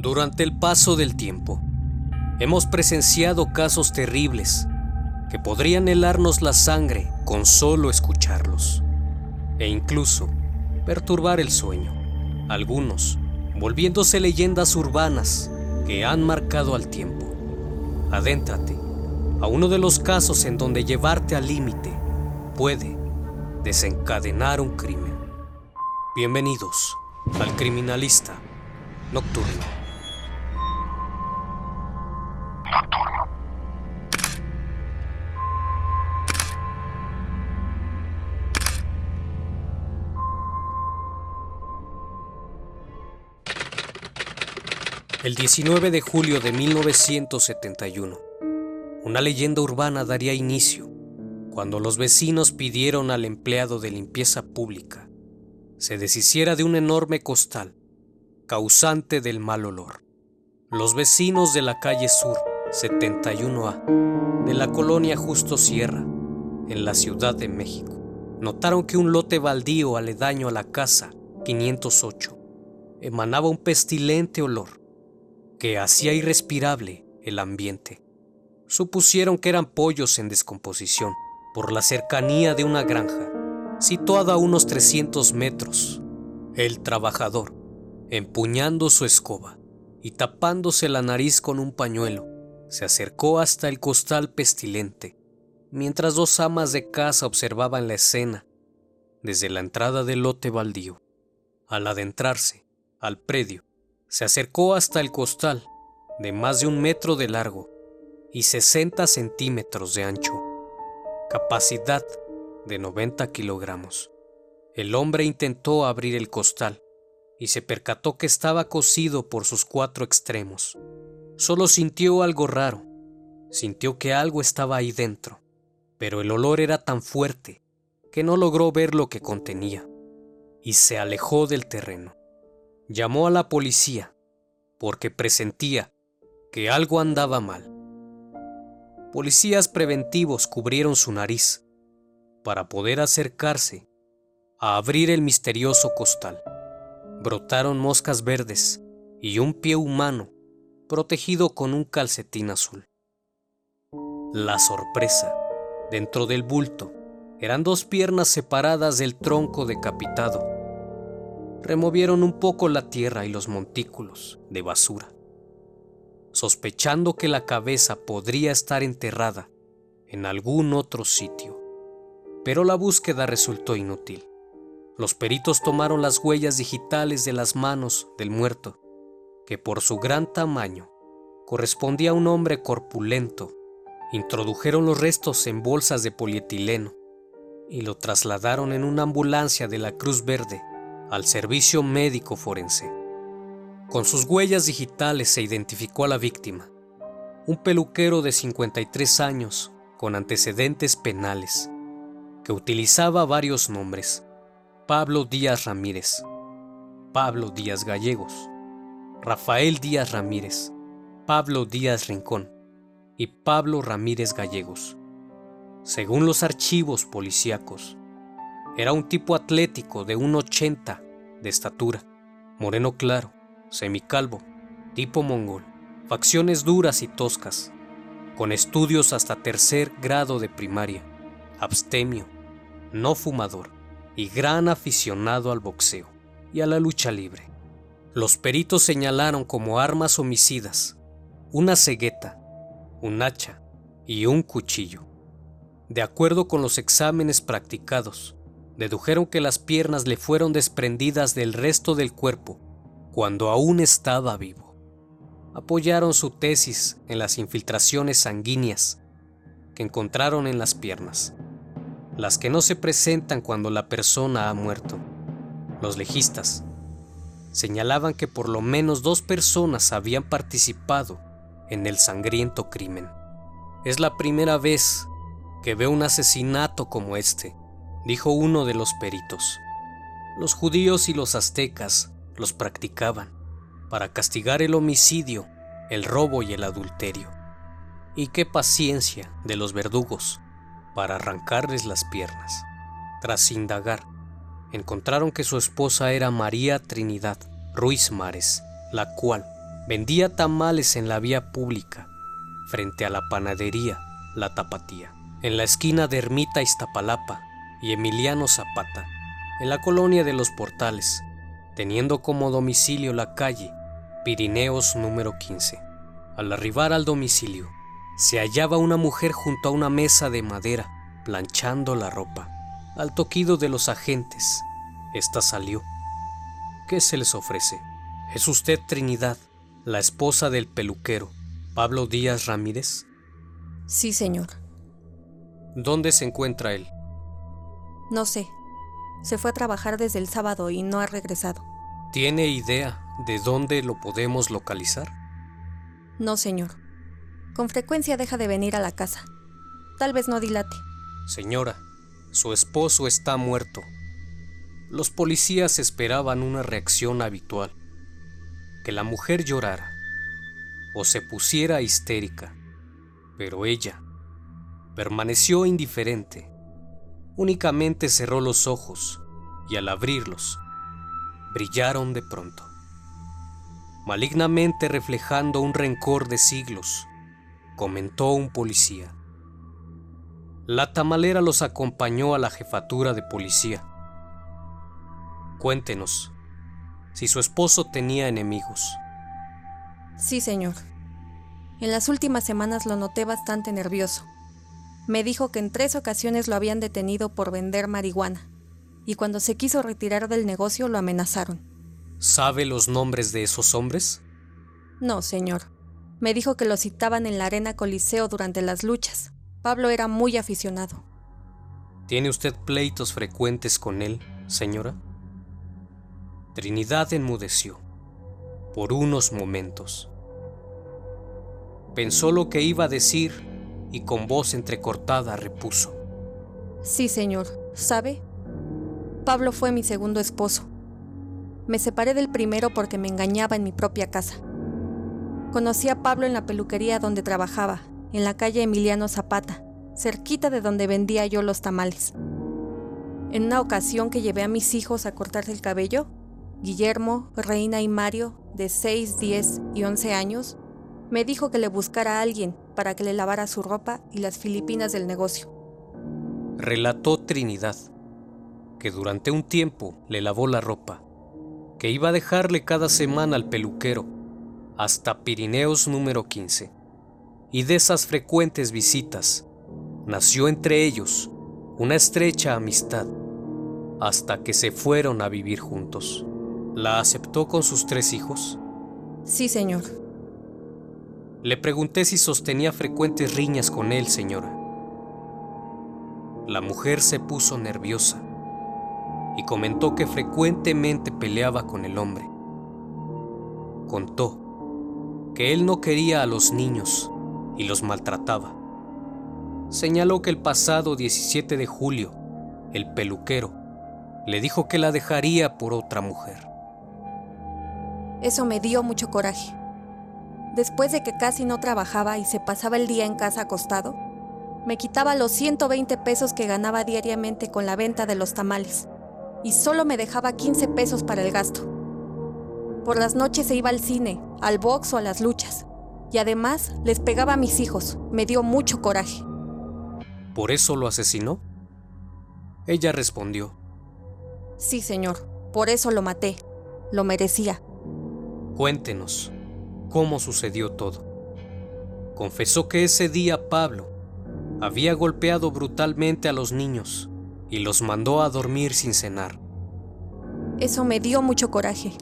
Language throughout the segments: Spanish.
Durante el paso del tiempo, hemos presenciado casos terribles que podrían helarnos la sangre con solo escucharlos, e incluso perturbar el sueño, algunos volviéndose leyendas urbanas que han marcado al tiempo. Adéntrate a uno de los casos en donde llevarte al límite puede desencadenar un crimen. Bienvenidos al Criminalista Nocturno. El 19 de julio de 1971, una leyenda urbana daría inicio cuando los vecinos pidieron al empleado de limpieza pública se deshiciera de un enorme costal causante del mal olor. Los vecinos de la calle Sur 71A de la colonia Justo Sierra, en la Ciudad de México, notaron que un lote baldío aledaño a la casa 508 emanaba un pestilente olor que hacía irrespirable el ambiente. Supusieron que eran pollos en descomposición por la cercanía de una granja, situada a unos 300 metros. El trabajador, empuñando su escoba y tapándose la nariz con un pañuelo, se acercó hasta el costal pestilente, mientras dos amas de casa observaban la escena desde la entrada del lote baldío. Al adentrarse al predio, se acercó hasta el costal, de más de un metro de largo y 60 centímetros de ancho, capacidad de 90 kilogramos. El hombre intentó abrir el costal y se percató que estaba cosido por sus cuatro extremos. Solo sintió algo raro, sintió que algo estaba ahí dentro, pero el olor era tan fuerte que no logró ver lo que contenía y se alejó del terreno. Llamó a la policía porque presentía que algo andaba mal. Policías preventivos cubrieron su nariz para poder acercarse a abrir el misterioso costal. Brotaron moscas verdes y un pie humano protegido con un calcetín azul. La sorpresa, dentro del bulto, eran dos piernas separadas del tronco decapitado removieron un poco la tierra y los montículos de basura, sospechando que la cabeza podría estar enterrada en algún otro sitio. Pero la búsqueda resultó inútil. Los peritos tomaron las huellas digitales de las manos del muerto, que por su gran tamaño correspondía a un hombre corpulento. Introdujeron los restos en bolsas de polietileno y lo trasladaron en una ambulancia de la Cruz Verde al servicio médico forense. Con sus huellas digitales se identificó a la víctima, un peluquero de 53 años con antecedentes penales, que utilizaba varios nombres. Pablo Díaz Ramírez, Pablo Díaz Gallegos, Rafael Díaz Ramírez, Pablo Díaz Rincón y Pablo Ramírez Gallegos. Según los archivos policíacos, era un tipo atlético de 1,80 de estatura, moreno claro, semicalvo, tipo mongol, facciones duras y toscas, con estudios hasta tercer grado de primaria, abstemio, no fumador y gran aficionado al boxeo y a la lucha libre. Los peritos señalaron como armas homicidas una cegueta, un hacha y un cuchillo. De acuerdo con los exámenes practicados, dedujeron que las piernas le fueron desprendidas del resto del cuerpo cuando aún estaba vivo. Apoyaron su tesis en las infiltraciones sanguíneas que encontraron en las piernas, las que no se presentan cuando la persona ha muerto. Los legistas señalaban que por lo menos dos personas habían participado en el sangriento crimen. Es la primera vez que veo un asesinato como este dijo uno de los peritos. Los judíos y los aztecas los practicaban para castigar el homicidio, el robo y el adulterio. Y qué paciencia de los verdugos para arrancarles las piernas. Tras indagar, encontraron que su esposa era María Trinidad Ruiz Mares, la cual Vendía tamales en la vía pública, frente a la panadería La Tapatía, en la esquina de Ermita Iztapalapa y Emiliano Zapata, en la colonia de los Portales, teniendo como domicilio la calle Pirineos número 15. Al arribar al domicilio, se hallaba una mujer junto a una mesa de madera, planchando la ropa. Al toquido de los agentes, esta salió. ¿Qué se les ofrece? ¿Es usted Trinidad, la esposa del peluquero, Pablo Díaz Ramírez? Sí, señor. ¿Dónde se encuentra él? No sé. Se fue a trabajar desde el sábado y no ha regresado. ¿Tiene idea de dónde lo podemos localizar? No, señor. Con frecuencia deja de venir a la casa. Tal vez no dilate. Señora, su esposo está muerto. Los policías esperaban una reacción habitual, que la mujer llorara o se pusiera histérica, pero ella permaneció indiferente. Únicamente cerró los ojos y al abrirlos, brillaron de pronto, malignamente reflejando un rencor de siglos, comentó un policía. La tamalera los acompañó a la jefatura de policía. Cuéntenos, si su esposo tenía enemigos. Sí, señor. En las últimas semanas lo noté bastante nervioso. Me dijo que en tres ocasiones lo habían detenido por vender marihuana, y cuando se quiso retirar del negocio lo amenazaron. ¿Sabe los nombres de esos hombres? No, señor. Me dijo que lo citaban en la arena Coliseo durante las luchas, Pablo era muy aficionado. ¿Tiene usted pleitos frecuentes con él, señora? Trinidad enmudeció por unos momentos. Pensó lo que iba a decir y con voz entrecortada repuso. Sí, señor. ¿Sabe? Pablo fue mi segundo esposo. Me separé del primero porque me engañaba en mi propia casa. Conocí a Pablo en la peluquería donde trabajaba en la calle Emiliano Zapata, cerquita de donde vendía yo los tamales. En una ocasión que llevé a mis hijos a cortarse el cabello, Guillermo, Reina y Mario, de 6, 10 y 11 años, me dijo que le buscara a alguien para que le lavara su ropa y las filipinas del negocio. Relató Trinidad que durante un tiempo le lavó la ropa, que iba a dejarle cada semana al peluquero, hasta Pirineos número 15 y de esas frecuentes visitas nació entre ellos una estrecha amistad hasta que se fueron a vivir juntos. ¿La aceptó con sus tres hijos? Sí, señor. Le pregunté si sostenía frecuentes riñas con él, señora. La mujer se puso nerviosa y comentó que frecuentemente peleaba con el hombre. Contó que él no quería a los niños y los maltrataba. Señaló que el pasado 17 de julio, el peluquero le dijo que la dejaría por otra mujer. Eso me dio mucho coraje. Después de que casi no trabajaba y se pasaba el día en casa acostado, me quitaba los 120 pesos que ganaba diariamente con la venta de los tamales y solo me dejaba 15 pesos para el gasto. Por las noches se iba al cine, al box o a las luchas y además les pegaba a mis hijos. Me dio mucho coraje. ¿Por eso lo asesinó? Ella respondió. Sí, señor, por eso lo maté. Lo merecía. Cuéntenos, ¿cómo sucedió todo? Confesó que ese día Pablo había golpeado brutalmente a los niños y los mandó a dormir sin cenar. Eso me dio mucho coraje.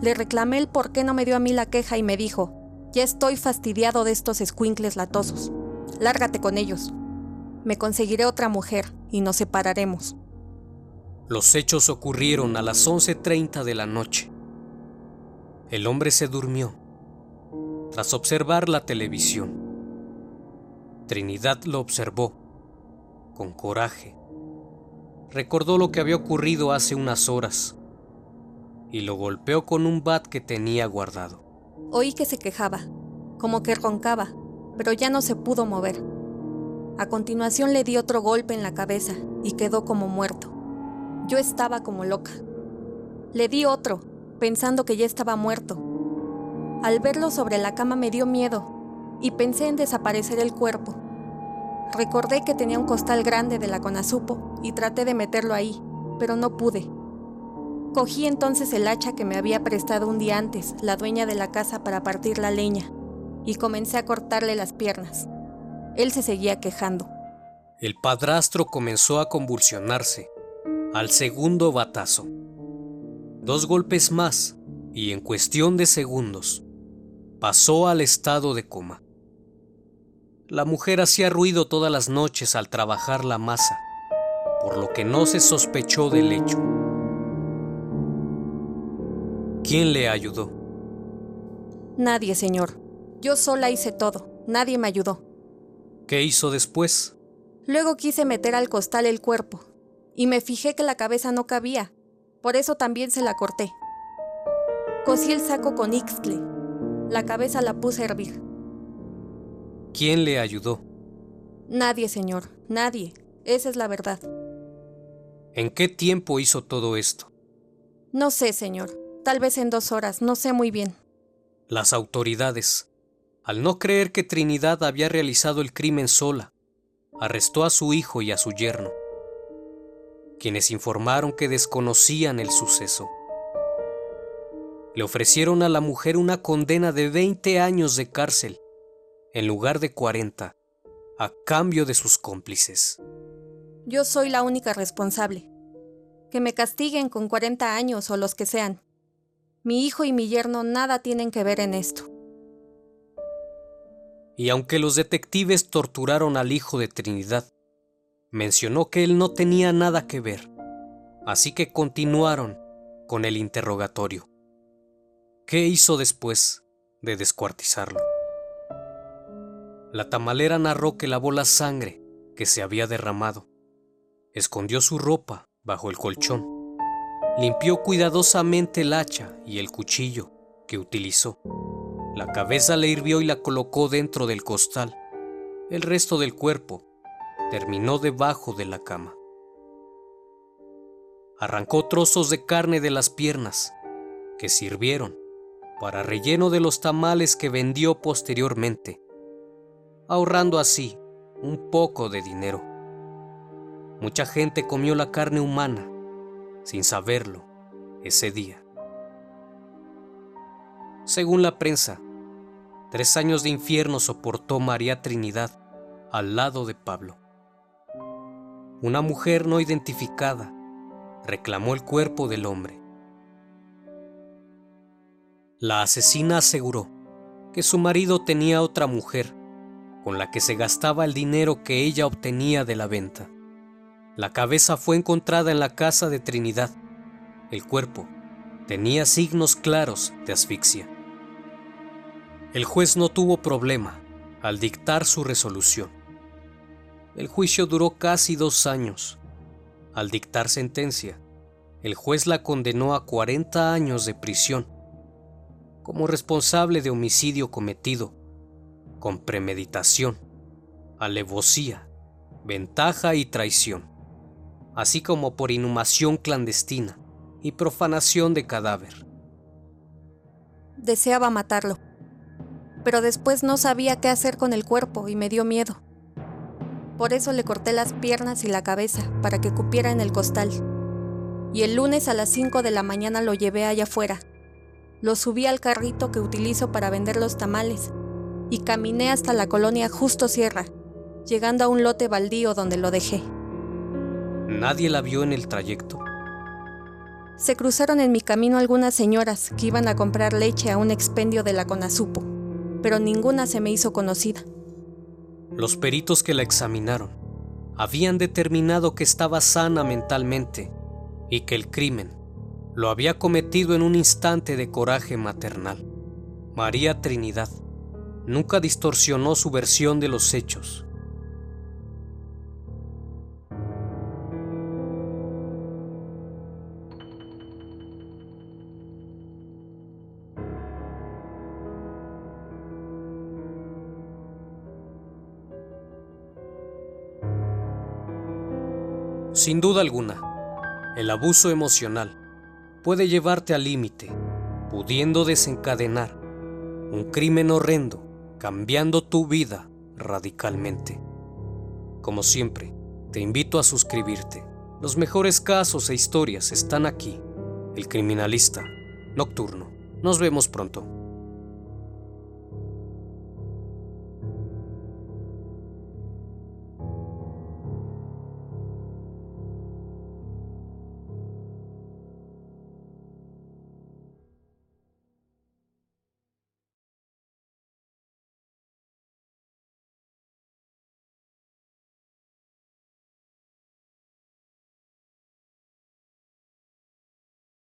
Le reclamé el por qué no me dio a mí la queja y me dijo, ya estoy fastidiado de estos escuincles latosos. Lárgate con ellos. Me conseguiré otra mujer y nos separaremos. Los hechos ocurrieron a las 11.30 de la noche. El hombre se durmió tras observar la televisión. Trinidad lo observó con coraje. Recordó lo que había ocurrido hace unas horas y lo golpeó con un bat que tenía guardado. Oí que se quejaba, como que roncaba, pero ya no se pudo mover. A continuación le di otro golpe en la cabeza y quedó como muerto. Yo estaba como loca. Le di otro, pensando que ya estaba muerto. Al verlo sobre la cama me dio miedo y pensé en desaparecer el cuerpo. Recordé que tenía un costal grande de la conazupo y traté de meterlo ahí, pero no pude. Cogí entonces el hacha que me había prestado un día antes la dueña de la casa para partir la leña y comencé a cortarle las piernas. Él se seguía quejando. El padrastro comenzó a convulsionarse al segundo batazo. Dos golpes más y en cuestión de segundos pasó al estado de coma. La mujer hacía ruido todas las noches al trabajar la masa, por lo que no se sospechó del hecho. ¿Quién le ayudó? Nadie, señor. Yo sola hice todo. Nadie me ayudó. ¿Qué hizo después? Luego quise meter al costal el cuerpo, y me fijé que la cabeza no cabía. Por eso también se la corté. Cosí el saco con ixtle. La cabeza la puse a hervir. ¿Quién le ayudó? Nadie, señor. Nadie. Esa es la verdad. ¿En qué tiempo hizo todo esto? No sé, señor. Tal vez en dos horas. No sé muy bien. Las autoridades, al no creer que Trinidad había realizado el crimen sola, arrestó a su hijo y a su yerno, quienes informaron que desconocían el suceso. Le ofrecieron a la mujer una condena de 20 años de cárcel en lugar de 40, a cambio de sus cómplices. Yo soy la única responsable. Que me castiguen con 40 años o los que sean. Mi hijo y mi yerno nada tienen que ver en esto. Y aunque los detectives torturaron al hijo de Trinidad, mencionó que él no tenía nada que ver, así que continuaron con el interrogatorio. ¿Qué hizo después de descuartizarlo? La tamalera narró que lavó la sangre que se había derramado, escondió su ropa bajo el colchón, limpió cuidadosamente el hacha y el cuchillo que utilizó. La cabeza le hirvió y la colocó dentro del costal. El resto del cuerpo terminó debajo de la cama. Arrancó trozos de carne de las piernas, que sirvieron para relleno de los tamales que vendió posteriormente ahorrando así un poco de dinero. Mucha gente comió la carne humana sin saberlo ese día. Según la prensa, tres años de infierno soportó María Trinidad al lado de Pablo. Una mujer no identificada reclamó el cuerpo del hombre. La asesina aseguró que su marido tenía otra mujer con la que se gastaba el dinero que ella obtenía de la venta. La cabeza fue encontrada en la casa de Trinidad. El cuerpo tenía signos claros de asfixia. El juez no tuvo problema al dictar su resolución. El juicio duró casi dos años. Al dictar sentencia, el juez la condenó a 40 años de prisión como responsable de homicidio cometido con premeditación, alevosía, ventaja y traición, así como por inhumación clandestina y profanación de cadáver. Deseaba matarlo, pero después no sabía qué hacer con el cuerpo y me dio miedo. Por eso le corté las piernas y la cabeza para que cupiera en el costal. Y el lunes a las 5 de la mañana lo llevé allá afuera. Lo subí al carrito que utilizo para vender los tamales y caminé hasta la colonia Justo Sierra, llegando a un lote baldío donde lo dejé. Nadie la vio en el trayecto. Se cruzaron en mi camino algunas señoras que iban a comprar leche a un expendio de la Conasupo, pero ninguna se me hizo conocida. Los peritos que la examinaron habían determinado que estaba sana mentalmente y que el crimen lo había cometido en un instante de coraje maternal. María Trinidad nunca distorsionó su versión de los hechos. Sin duda alguna, el abuso emocional puede llevarte al límite, pudiendo desencadenar Un crimen horrendo, cambiando tu vida radicalmente. Como siempre, te invito a suscribirte. Los mejores casos e historias están aquí. El criminalista nocturno. Nos vemos pronto.